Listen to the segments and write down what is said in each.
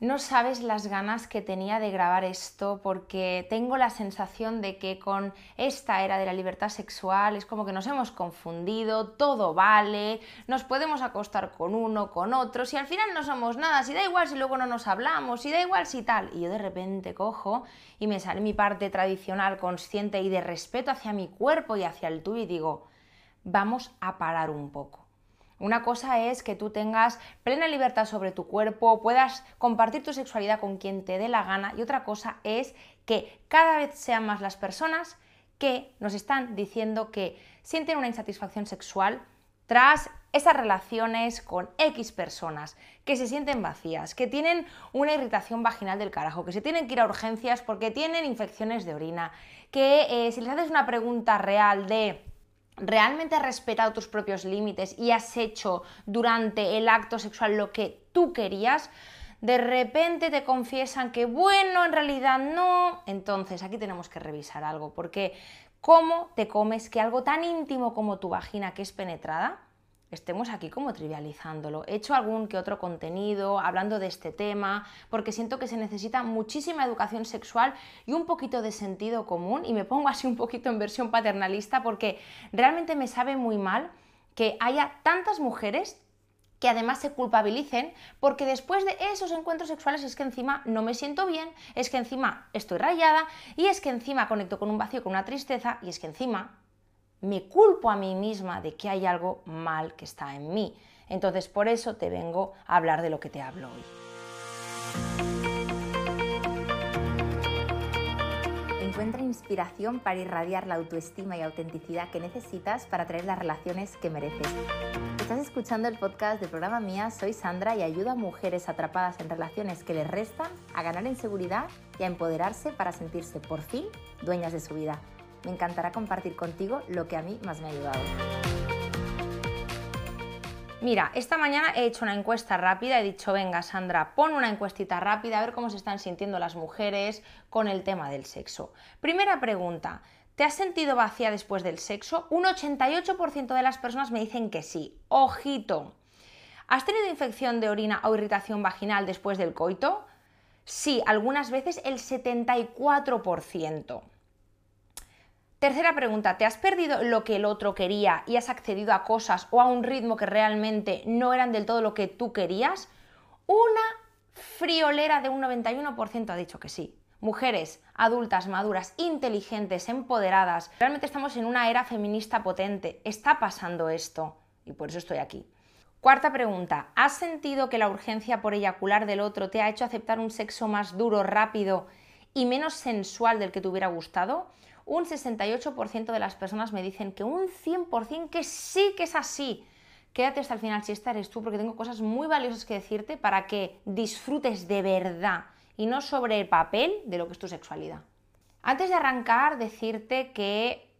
No sabes las ganas que tenía de grabar esto porque tengo la sensación de que con esta era de la libertad sexual es como que nos hemos confundido, todo vale, nos podemos acostar con uno, con otro, si al final no somos nada, si da igual si luego no nos hablamos, si da igual si tal. Y yo de repente cojo y me sale mi parte tradicional, consciente y de respeto hacia mi cuerpo y hacia el tuyo y digo, vamos a parar un poco una cosa es que tú tengas plena libertad sobre tu cuerpo, puedas compartir tu sexualidad con quien te dé la gana y otra cosa es que cada vez sean más las personas que nos están diciendo que sienten una insatisfacción sexual tras esas relaciones con X personas, que se sienten vacías, que tienen una irritación vaginal del carajo, que se tienen que ir a urgencias porque tienen infecciones de orina, que eh, si les haces una pregunta real de realmente has respetado tus propios límites y has hecho durante el acto sexual lo que tú querías, de repente te confiesan que bueno, en realidad no, entonces aquí tenemos que revisar algo, porque ¿cómo te comes que algo tan íntimo como tu vagina que es penetrada estemos aquí como trivializándolo. He hecho algún que otro contenido hablando de este tema porque siento que se necesita muchísima educación sexual y un poquito de sentido común y me pongo así un poquito en versión paternalista porque realmente me sabe muy mal que haya tantas mujeres que además se culpabilicen porque después de esos encuentros sexuales es que encima no me siento bien, es que encima estoy rayada y es que encima conecto con un vacío, con una tristeza y es que encima me culpo a mí misma de que hay algo mal que está en mí. Entonces por eso te vengo a hablar de lo que te hablo hoy. Encuentra inspiración para irradiar la autoestima y autenticidad que necesitas para traer las relaciones que mereces. Estás escuchando el podcast del programa Mía, soy Sandra y ayudo a mujeres atrapadas en relaciones que les restan a ganar en seguridad y a empoderarse para sentirse por fin dueñas de su vida. Me encantará compartir contigo lo que a mí más me ha ayudado. Mira, esta mañana he hecho una encuesta rápida, he dicho, venga Sandra, pon una encuestita rápida a ver cómo se están sintiendo las mujeres con el tema del sexo. Primera pregunta, ¿te has sentido vacía después del sexo? Un 88% de las personas me dicen que sí. Ojito. ¿Has tenido infección de orina o irritación vaginal después del coito? Sí, algunas veces el 74%. Tercera pregunta, ¿te has perdido lo que el otro quería y has accedido a cosas o a un ritmo que realmente no eran del todo lo que tú querías? Una friolera de un 91% ha dicho que sí. Mujeres adultas, maduras, inteligentes, empoderadas. Realmente estamos en una era feminista potente. Está pasando esto y por eso estoy aquí. Cuarta pregunta, ¿has sentido que la urgencia por eyacular del otro te ha hecho aceptar un sexo más duro, rápido y menos sensual del que te hubiera gustado? Un 68% de las personas me dicen que un 100% que sí que es así. Quédate hasta el final si esta eres tú, porque tengo cosas muy valiosas que decirte para que disfrutes de verdad y no sobre el papel de lo que es tu sexualidad. Antes de arrancar, decirte que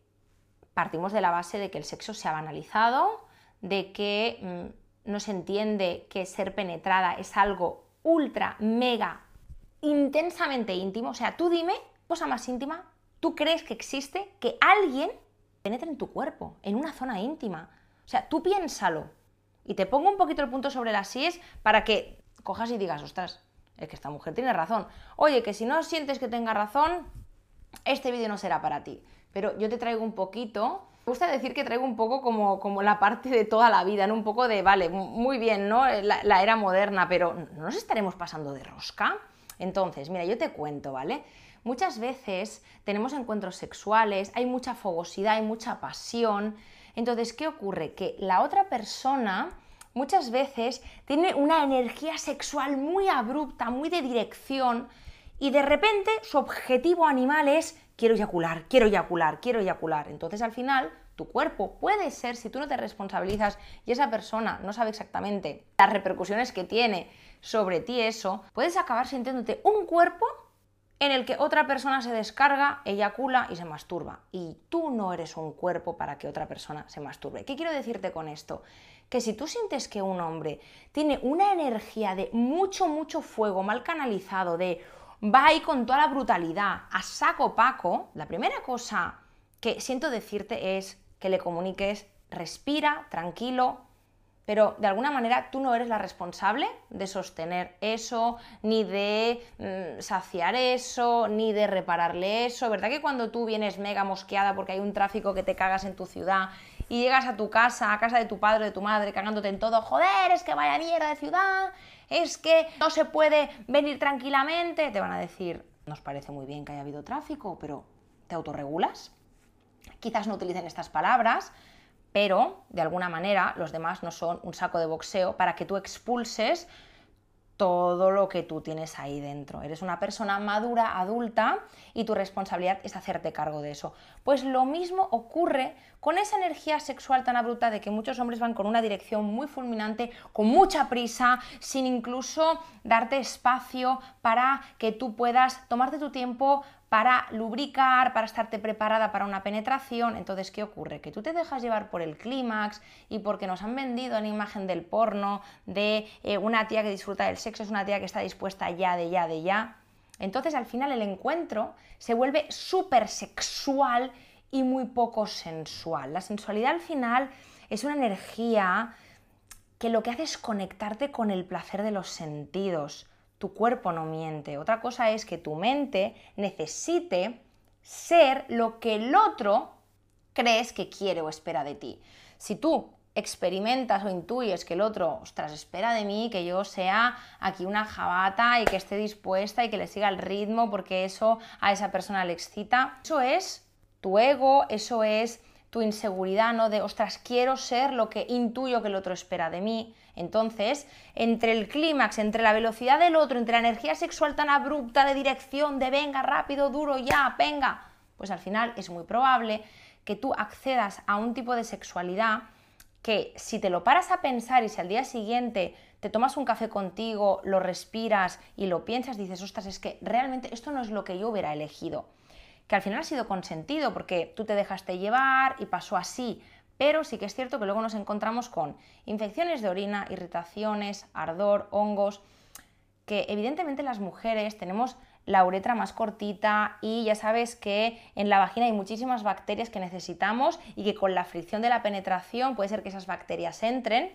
partimos de la base de que el sexo se ha banalizado, de que mm, no se entiende que ser penetrada es algo ultra, mega, intensamente íntimo. O sea, tú dime, cosa más íntima tú crees que existe que alguien penetre en tu cuerpo, en una zona íntima. O sea, tú piénsalo. Y te pongo un poquito el punto sobre las síes para que cojas y digas, ostras, es que esta mujer tiene razón. Oye, que si no sientes que tenga razón, este vídeo no será para ti. Pero yo te traigo un poquito me gusta decir que traigo un poco como, como, la parte de toda la vida, ¿no? Un poco de, vale, muy bien, ¿no? La, la, era moderna, pero ¿no nos estaremos pasando de rosca? Entonces, mira, yo te cuento, ¿vale? Muchas veces tenemos encuentros sexuales, hay mucha fogosidad, hay mucha pasión. Entonces, ¿qué ocurre? Que la otra persona muchas veces tiene una energía sexual muy abrupta, muy de dirección, y de repente su objetivo animal es quiero eyacular, quiero eyacular, quiero eyacular. Entonces al final tu cuerpo puede ser, si tú no te responsabilizas y esa persona no sabe exactamente las repercusiones que tiene sobre ti eso, puedes acabar sintiéndote un cuerpo en el que otra persona se descarga, eyacula y se masturba. Y tú no eres un cuerpo para que otra persona se masturbe. ¿Qué quiero decirte con esto? Que si tú sientes que un hombre tiene una energía de mucho, mucho fuego mal canalizado, de va ahí con toda la brutalidad, a saco paco, la primera cosa que siento decirte es que le comuniques, respira, tranquilo, pero de alguna manera tú no eres la responsable de sostener eso, ni de mm, saciar eso, ni de repararle eso. ¿Verdad que cuando tú vienes mega mosqueada porque hay un tráfico que te cagas en tu ciudad y llegas a tu casa, a casa de tu padre de tu madre, cagándote en todo, joder, es que vaya mierda de ciudad, es que no se puede venir tranquilamente, te van a decir, nos parece muy bien que haya habido tráfico, pero ¿te autorregulas? Quizás no utilicen estas palabras, pero de alguna manera los demás no son un saco de boxeo para que tú expulses todo lo que tú tienes ahí dentro. Eres una persona madura, adulta, y tu responsabilidad es hacerte cargo de eso. Pues lo mismo ocurre con esa energía sexual tan abrupta de que muchos hombres van con una dirección muy fulminante, con mucha prisa, sin incluso darte espacio para que tú puedas tomarte tu tiempo para lubricar, para estarte preparada para una penetración. Entonces, ¿qué ocurre? Que tú te dejas llevar por el clímax y porque nos han vendido la imagen del porno, de eh, una tía que disfruta del sexo, es una tía que está dispuesta ya, de ya, de ya. Entonces, al final, el encuentro se vuelve súper sexual y muy poco sensual. La sensualidad al final es una energía que lo que hace es conectarte con el placer de los sentidos tu cuerpo no miente. Otra cosa es que tu mente necesite ser lo que el otro crees que quiere o espera de ti. Si tú experimentas o intuyes que el otro, ostras, espera de mí que yo sea aquí una jabata y que esté dispuesta y que le siga el ritmo porque eso a esa persona le excita, eso es tu ego, eso es tu inseguridad, ¿no? De, ostras, quiero ser lo que intuyo que el otro espera de mí. Entonces, entre el clímax, entre la velocidad del otro, entre la energía sexual tan abrupta de dirección, de venga, rápido, duro, ya, venga, pues al final es muy probable que tú accedas a un tipo de sexualidad que si te lo paras a pensar y si al día siguiente te tomas un café contigo, lo respiras y lo piensas, dices, ostras, es que realmente esto no es lo que yo hubiera elegido que al final ha sido consentido porque tú te dejaste llevar y pasó así, pero sí que es cierto que luego nos encontramos con infecciones de orina, irritaciones, ardor, hongos, que evidentemente las mujeres tenemos la uretra más cortita y ya sabes que en la vagina hay muchísimas bacterias que necesitamos y que con la fricción de la penetración puede ser que esas bacterias entren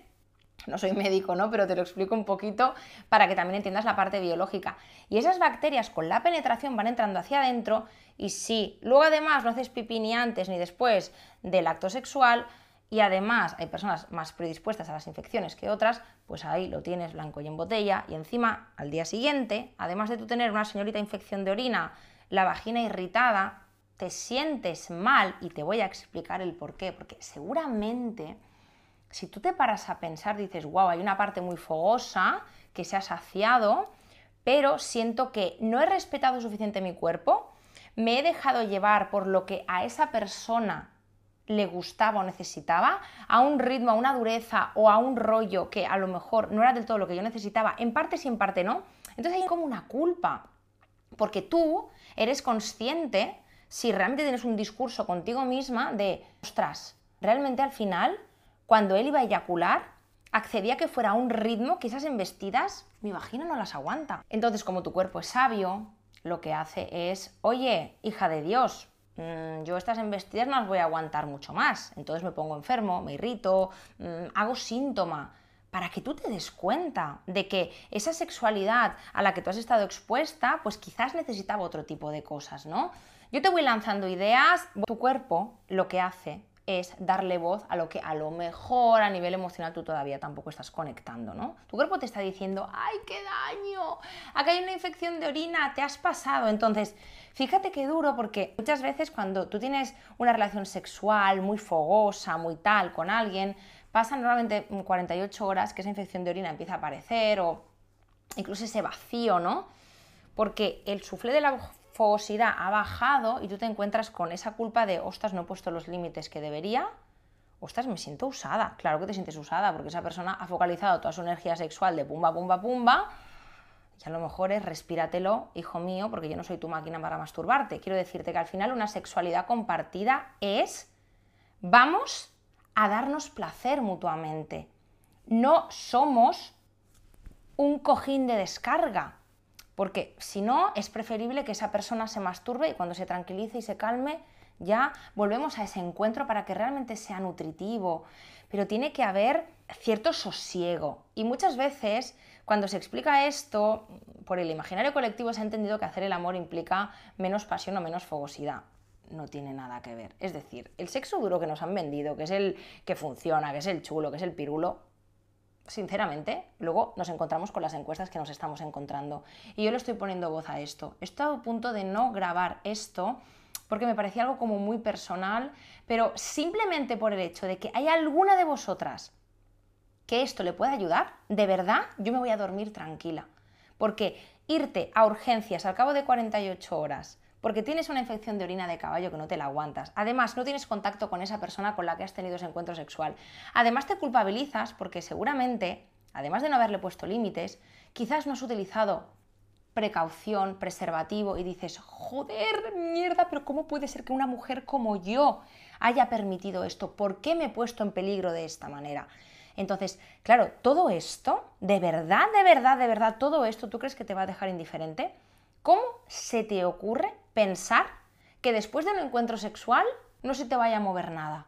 no soy médico, ¿no? Pero te lo explico un poquito para que también entiendas la parte biológica. Y esas bacterias con la penetración van entrando hacia adentro y si luego además no haces pipí ni antes ni después del acto sexual y además hay personas más predispuestas a las infecciones que otras, pues ahí lo tienes blanco y en botella y encima al día siguiente, además de tú tener una señorita infección de orina, la vagina irritada, te sientes mal y te voy a explicar el por qué, porque seguramente si tú te paras a pensar, dices, wow, hay una parte muy fogosa que se ha saciado, pero siento que no he respetado suficiente mi cuerpo, me he dejado llevar por lo que a esa persona le gustaba o necesitaba, a un ritmo, a una dureza o a un rollo que a lo mejor no era del todo lo que yo necesitaba, en parte sí, en parte no. Entonces hay como una culpa, porque tú eres consciente si realmente tienes un discurso contigo misma de, ostras, realmente al final cuando él iba a eyacular, accedía a que fuera a un ritmo que esas embestidas, mi vagina no las aguanta. Entonces, como tu cuerpo es sabio, lo que hace es, oye, hija de Dios, mm, yo estas embestidas no las voy a aguantar mucho más. Entonces me pongo enfermo, me irrito, mm, hago síntoma para que tú te des cuenta de que esa sexualidad a la que tú has estado expuesta, pues quizás necesitaba otro tipo de cosas, ¿no? Yo te voy lanzando ideas, tu cuerpo lo que hace es darle voz a lo que a lo mejor a nivel emocional tú todavía tampoco estás conectando, ¿no? Tu cuerpo te está diciendo, ¡ay, qué daño! Acá hay una infección de orina, te has pasado. Entonces, fíjate qué duro porque muchas veces cuando tú tienes una relación sexual muy fogosa, muy tal con alguien, pasan normalmente 48 horas que esa infección de orina empieza a aparecer o incluso ese vacío, ¿no? Porque el suflé de la fogosidad ha bajado y tú te encuentras con esa culpa de, ostras, no he puesto los límites que debería, ostras, me siento usada. Claro que te sientes usada porque esa persona ha focalizado toda su energía sexual de pumba, pumba, pumba. Y a lo mejor es respíratelo, hijo mío, porque yo no soy tu máquina para masturbarte. Quiero decirte que al final una sexualidad compartida es vamos a darnos placer mutuamente. No somos un cojín de descarga. Porque si no, es preferible que esa persona se masturbe y cuando se tranquilice y se calme, ya volvemos a ese encuentro para que realmente sea nutritivo. Pero tiene que haber cierto sosiego. Y muchas veces, cuando se explica esto, por el imaginario colectivo se ha entendido que hacer el amor implica menos pasión o menos fogosidad. No tiene nada que ver. Es decir, el sexo duro que nos han vendido, que es el que funciona, que es el chulo, que es el pirulo, sinceramente, luego nos encontramos con las encuestas que nos estamos encontrando. Y yo le estoy poniendo voz a esto. Estado a punto de no grabar esto porque me parecía algo como muy personal, pero simplemente por el hecho de que hay alguna de vosotras que esto le pueda ayudar, de verdad, yo me voy a dormir tranquila. Porque irte a urgencias al cabo de 48 horas, porque tienes una infección de orina de caballo que no te la aguantas. Además, no tienes contacto con esa persona con la que has tenido ese encuentro sexual. Además, te culpabilizas porque seguramente, además de no haberle puesto límites, quizás no has utilizado precaución, preservativo y dices, joder, mierda, pero ¿cómo puede ser que una mujer como yo haya permitido esto? ¿Por qué me he puesto en peligro de esta manera? Entonces, claro, todo esto, de verdad, de verdad, de verdad, todo esto, ¿tú crees que te va a dejar indiferente? ¿Cómo se te ocurre pensar que después de un encuentro sexual no se te vaya a mover nada?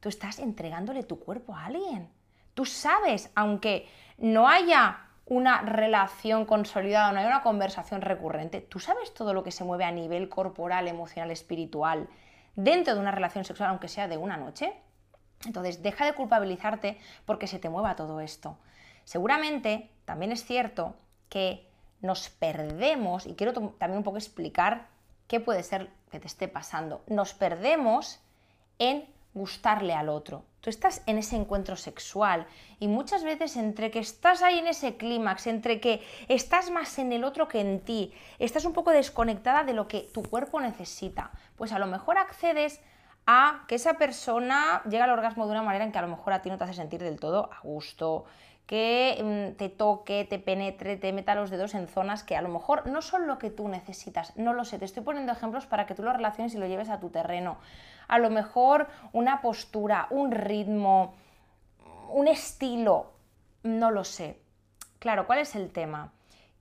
Tú estás entregándole tu cuerpo a alguien. Tú sabes, aunque no haya una relación consolidada, no hay una conversación recurrente, tú sabes todo lo que se mueve a nivel corporal, emocional, espiritual dentro de una relación sexual, aunque sea de una noche. Entonces, deja de culpabilizarte porque se te mueva todo esto. Seguramente también es cierto que nos perdemos, y quiero también un poco explicar qué puede ser que te esté pasando, nos perdemos en gustarle al otro. Tú estás en ese encuentro sexual y muchas veces entre que estás ahí en ese clímax, entre que estás más en el otro que en ti, estás un poco desconectada de lo que tu cuerpo necesita, pues a lo mejor accedes a que esa persona llega al orgasmo de una manera en que a lo mejor a ti no te hace sentir del todo a gusto, que mm, te toque, te penetre, te meta los dedos en zonas que a lo mejor no son lo que tú necesitas, no lo sé, te estoy poniendo ejemplos para que tú lo relaciones y lo lleves a tu terreno. A lo mejor una postura, un ritmo, un estilo, no lo sé. Claro, ¿cuál es el tema?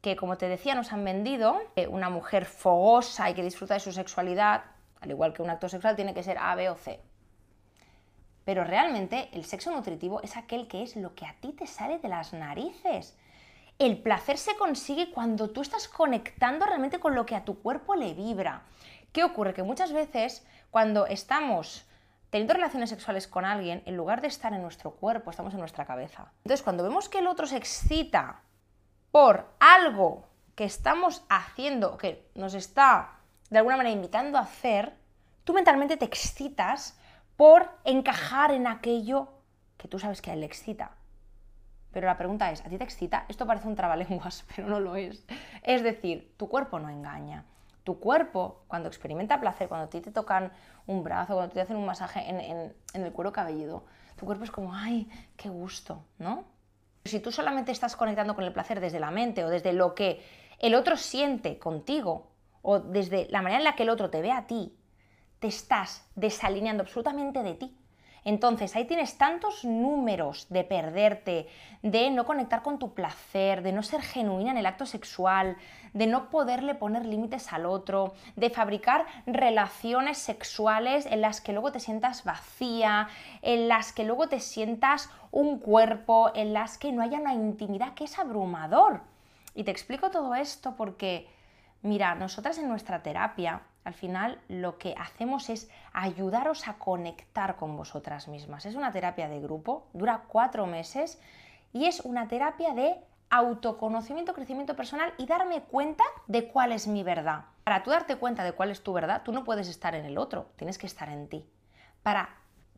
Que como te decía, nos han vendido una mujer fogosa y que disfruta de su sexualidad, al igual que un acto sexual, tiene que ser A, B o C. Pero realmente el sexo nutritivo es aquel que es lo que a ti te sale de las narices. El placer se consigue cuando tú estás conectando realmente con lo que a tu cuerpo le vibra. ¿Qué ocurre? Que muchas veces cuando estamos teniendo relaciones sexuales con alguien, en lugar de estar en nuestro cuerpo, estamos en nuestra cabeza. Entonces, cuando vemos que el otro se excita por algo que estamos haciendo, que nos está de alguna manera invitando a hacer, tú mentalmente te excitas por encajar en aquello que tú sabes que a él le excita. Pero la pregunta es, ¿a ti te excita? Esto parece un trabalenguas, pero no lo es. Es decir, tu cuerpo no engaña. Tu cuerpo, cuando experimenta placer, cuando a ti te tocan un brazo, cuando te hacen un masaje en, en el cuero cabelludo, tu cuerpo es como, ay, qué gusto, ¿no? Si tú solamente estás conectando con el placer desde la mente o desde lo que el otro siente contigo o desde la manera en la que el otro te ve a ti, te estás desalineando absolutamente de ti. Entonces ahí tienes tantos números de perderte, de no conectar con tu placer, de no ser genuina en el acto sexual, de no poderle poner límites al otro, de fabricar relaciones sexuales en las que luego te sientas vacía, en las que luego te sientas un cuerpo, en las que no haya una intimidad que es abrumador. Y te explico todo esto porque Mira, nosotras en nuestra terapia, al final lo que hacemos es ayudaros a conectar con vosotras mismas. Es una terapia de grupo, dura cuatro meses y es una terapia de autoconocimiento, crecimiento personal y darme cuenta de cuál es mi verdad. Para tú darte cuenta de cuál es tu verdad, tú no puedes estar en el otro, tienes que estar en ti. Para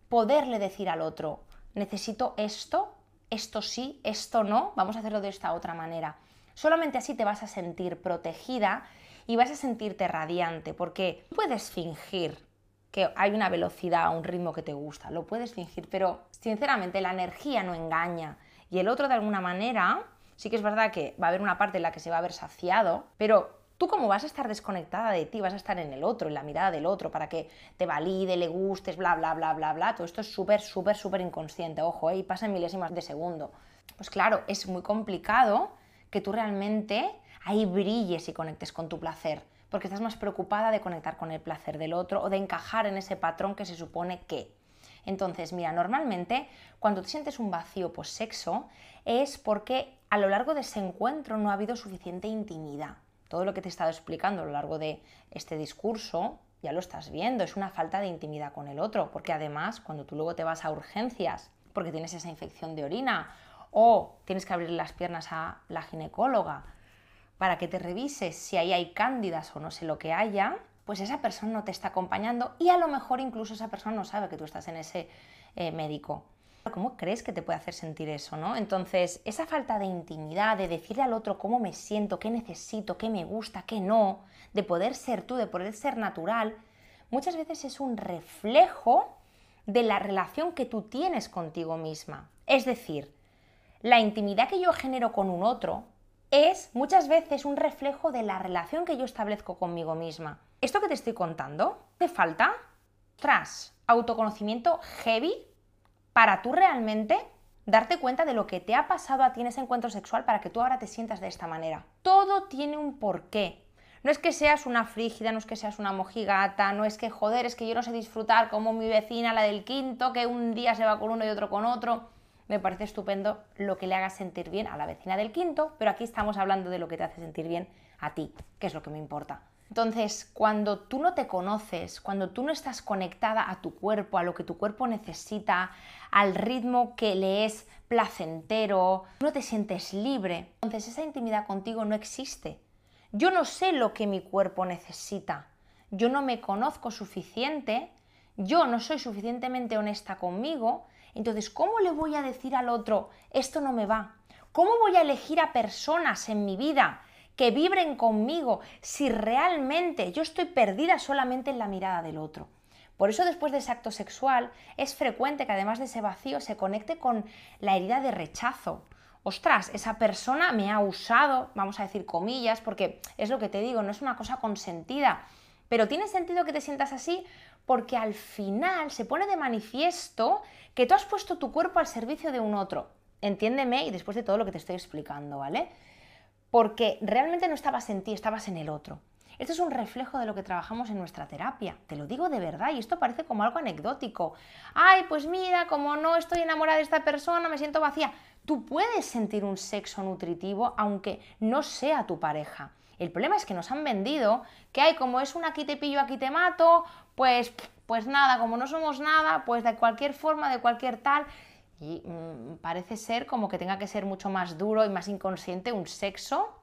poderle decir al otro, necesito esto, esto sí, esto no, vamos a hacerlo de esta otra manera. Solamente así te vas a sentir protegida y vas a sentirte radiante, porque puedes fingir que hay una velocidad, un ritmo que te gusta, lo puedes fingir, pero sinceramente la energía no engaña y el otro de alguna manera, sí que es verdad que va a haber una parte en la que se va a ver saciado, pero tú como vas a estar desconectada de ti, vas a estar en el otro, en la mirada del otro, para que te valide, le gustes, bla, bla, bla, bla, bla, todo esto es súper, súper, súper inconsciente, ojo, ¿eh? y pasa en milésimas de segundo. Pues claro, es muy complicado que tú realmente ahí brilles y conectes con tu placer, porque estás más preocupada de conectar con el placer del otro o de encajar en ese patrón que se supone que. Entonces, mira, normalmente cuando te sientes un vacío post-sexo es porque a lo largo de ese encuentro no ha habido suficiente intimidad. Todo lo que te he estado explicando a lo largo de este discurso, ya lo estás viendo, es una falta de intimidad con el otro, porque además cuando tú luego te vas a urgencias porque tienes esa infección de orina o tienes que abrir las piernas a la ginecóloga para que te revises si ahí hay cándidas o no sé lo que haya, pues esa persona no te está acompañando y a lo mejor incluso esa persona no sabe que tú estás en ese eh, médico. ¿Cómo crees que te puede hacer sentir eso, no? Entonces, esa falta de intimidad, de decirle al otro cómo me siento, qué necesito, qué me gusta, qué no, de poder ser tú, de poder ser natural, muchas veces es un reflejo de la relación que tú tienes contigo misma. Es decir, la intimidad que yo genero con un otro es muchas veces un reflejo de la relación que yo establezco conmigo misma. Esto que te estoy contando, ¿te falta? Tras autoconocimiento heavy para tú realmente darte cuenta de lo que te ha pasado a ti en ese encuentro sexual para que tú ahora te sientas de esta manera. Todo tiene un porqué. No es que seas una frígida, no es que seas una mojigata, no es que joder, es que yo no sé disfrutar como mi vecina, la del quinto, que un día se va con uno y otro con otro. Me parece estupendo lo que le haga sentir bien a la vecina del quinto, pero aquí estamos hablando de lo que te hace sentir bien a ti, que es lo que me importa. Entonces, cuando tú no te conoces, cuando tú no estás conectada a tu cuerpo, a lo que tu cuerpo necesita, al ritmo que le es placentero, no te sientes libre, entonces esa intimidad contigo no existe. Yo no sé lo que mi cuerpo necesita, yo no me conozco suficiente, yo no soy suficientemente honesta conmigo, entonces, ¿cómo le voy a decir al otro, esto no me va? ¿Cómo voy a elegir a personas en mi vida que vibren conmigo si realmente yo estoy perdida solamente en la mirada del otro. Por eso después de ese acto sexual es frecuente que además de ese vacío se conecte con la herida de rechazo. Ostras, esa persona me ha usado, vamos a decir comillas, porque es lo que te digo, no es una cosa consentida. Pero tiene sentido que te sientas así porque al final se pone de manifiesto que tú has puesto tu cuerpo al servicio de un otro. Entiéndeme y después de todo lo que te estoy explicando, ¿vale? porque realmente no estabas en ti, estabas en el otro. Esto es un reflejo de lo que trabajamos en nuestra terapia, te lo digo de verdad, y esto parece como algo anecdótico. Ay, pues mira, como no estoy enamorada de esta persona, me siento vacía. Tú puedes sentir un sexo nutritivo aunque no sea tu pareja. El problema es que nos han vendido que hay como es un aquí te pillo, aquí te mato, pues pues nada, como no somos nada, pues de cualquier forma, de cualquier tal, y mm, parece ser como que tenga que ser mucho más duro y más inconsciente un sexo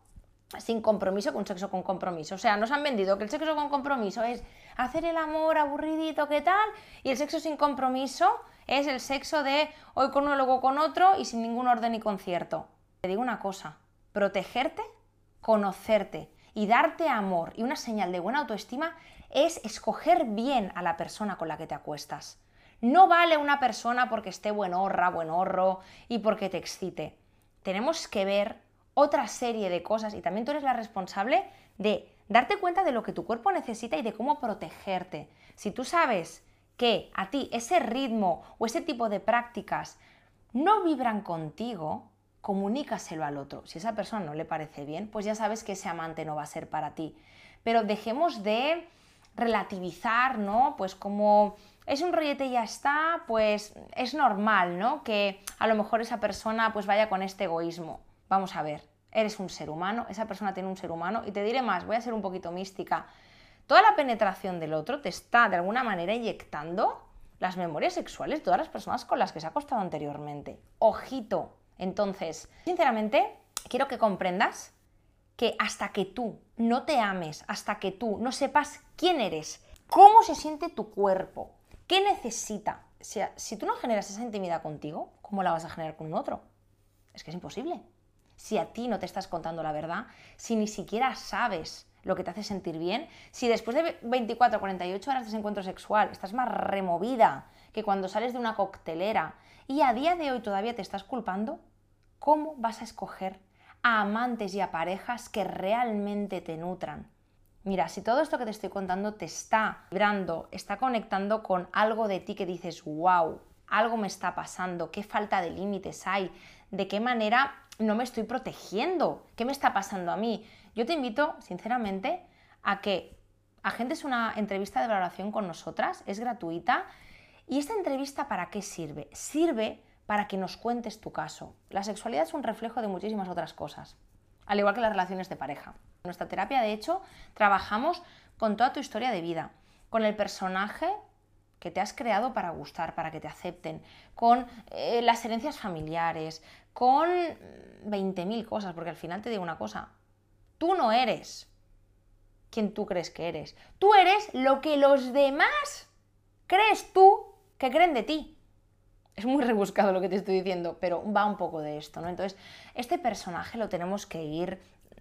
sin compromiso que un sexo con compromiso. O sea, nos han vendido que el sexo con compromiso es hacer el amor aburridito, ¿qué tal? Y el sexo sin compromiso es el sexo de hoy con uno, luego con otro y sin ningún orden y concierto. Te digo una cosa, protegerte, conocerte y darte amor y una señal de buena autoestima es escoger bien a la persona con la que te acuestas. No vale una persona porque esté buenorra, buenorro y porque te excite. Tenemos que ver otra serie de cosas y también tú eres la responsable de darte cuenta de lo que tu cuerpo necesita y de cómo protegerte. Si tú sabes que a ti ese ritmo o ese tipo de prácticas no vibran contigo, comunícaselo al otro. Si esa persona no le parece bien, pues ya sabes que ese amante no va a ser para ti. Pero dejemos de relativizar, ¿no? Pues como es un rollete y ya está, pues es normal, ¿no? Que a lo mejor esa persona pues vaya con este egoísmo. Vamos a ver, eres un ser humano, esa persona tiene un ser humano y te diré más, voy a ser un poquito mística. Toda la penetración del otro te está de alguna manera inyectando las memorias sexuales de todas las personas con las que se ha acostado anteriormente. Ojito. Entonces, sinceramente, quiero que comprendas que hasta que tú no te ames, hasta que tú no sepas quién eres, cómo se siente tu cuerpo, qué necesita, si, si tú no generas esa intimidad contigo, ¿cómo la vas a generar con un otro? Es que es imposible. Si a ti no te estás contando la verdad, si ni siquiera sabes lo que te hace sentir bien, si después de 24 o 48 horas de ese encuentro sexual estás más removida que cuando sales de una coctelera y a día de hoy todavía te estás culpando, ¿cómo vas a escoger a amantes y a parejas que realmente te nutran. Mira, si todo esto que te estoy contando te está vibrando, está conectando con algo de ti que dices, wow, algo me está pasando, qué falta de límites hay, de qué manera no me estoy protegiendo, qué me está pasando a mí. Yo te invito, sinceramente, a que agendes una entrevista de valoración con nosotras, es gratuita ¿Y esta entrevista para qué sirve? Sirve para que nos cuentes tu caso. La sexualidad es un reflejo de muchísimas otras cosas, al igual que las relaciones de pareja. En nuestra terapia, de hecho, trabajamos con toda tu historia de vida, con el personaje que te has creado para gustar, para que te acepten, con eh, las herencias familiares, con 20.000 cosas, porque al final te digo una cosa, tú no eres quien tú crees que eres, tú eres lo que los demás crees tú que creen de ti. Es muy rebuscado lo que te estoy diciendo, pero va un poco de esto, ¿no? Entonces, este personaje lo tenemos que ir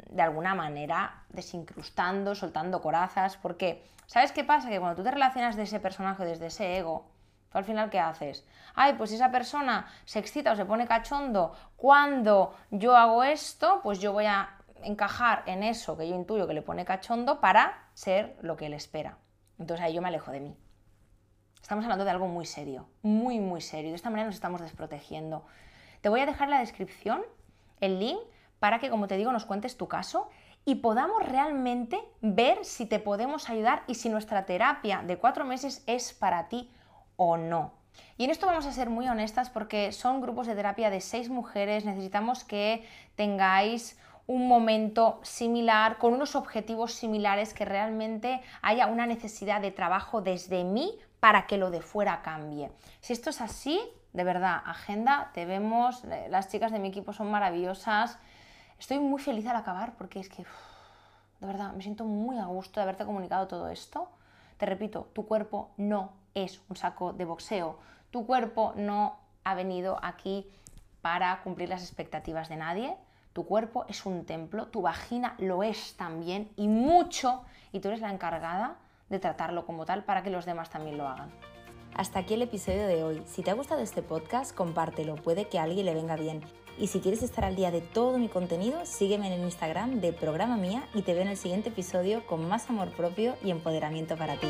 de alguna manera desincrustando, soltando corazas, porque ¿sabes qué pasa? Que cuando tú te relacionas de ese personaje desde ese ego, ¿tú al final qué haces? Ay, pues esa persona se excita o se pone cachondo cuando yo hago esto, pues yo voy a encajar en eso que yo intuyo que le pone cachondo para ser lo que él espera. Entonces ahí yo me alejo de mí. Estamos hablando de algo muy serio, muy, muy serio. De esta manera nos estamos desprotegiendo. Te voy a dejar en la descripción el link para que, como te digo, nos cuentes tu caso y podamos realmente ver si te podemos ayudar y si nuestra terapia de cuatro meses es para ti o no. Y en esto vamos a ser muy honestas porque son grupos de terapia de seis mujeres, necesitamos que tengáis un momento similar, con unos objetivos similares, que realmente haya una necesidad de trabajo desde mí para que lo de fuera cambie. Si esto es así, de verdad, agenda, te vemos, eh, las chicas de mi equipo son maravillosas. Estoy muy feliz al acabar porque es que, de verdad, me siento muy a gusto de haberte comunicado todo esto. Te repito, tu cuerpo no es un saco de boxeo. Tu cuerpo no ha venido aquí para cumplir las expectativas de nadie. Tu cuerpo es un templo, tu vagina lo es también y mucho, y tú eres la encargada de tratarlo como tal para que los demás también lo hagan. Hasta aquí el episodio de hoy. Si te ha gustado este podcast, compártelo, puede que a alguien le venga bien. Y si quieres estar al día de todo mi contenido, sígueme en el Instagram de Programa Mía y te veo en el siguiente episodio con más amor propio y empoderamiento para ti.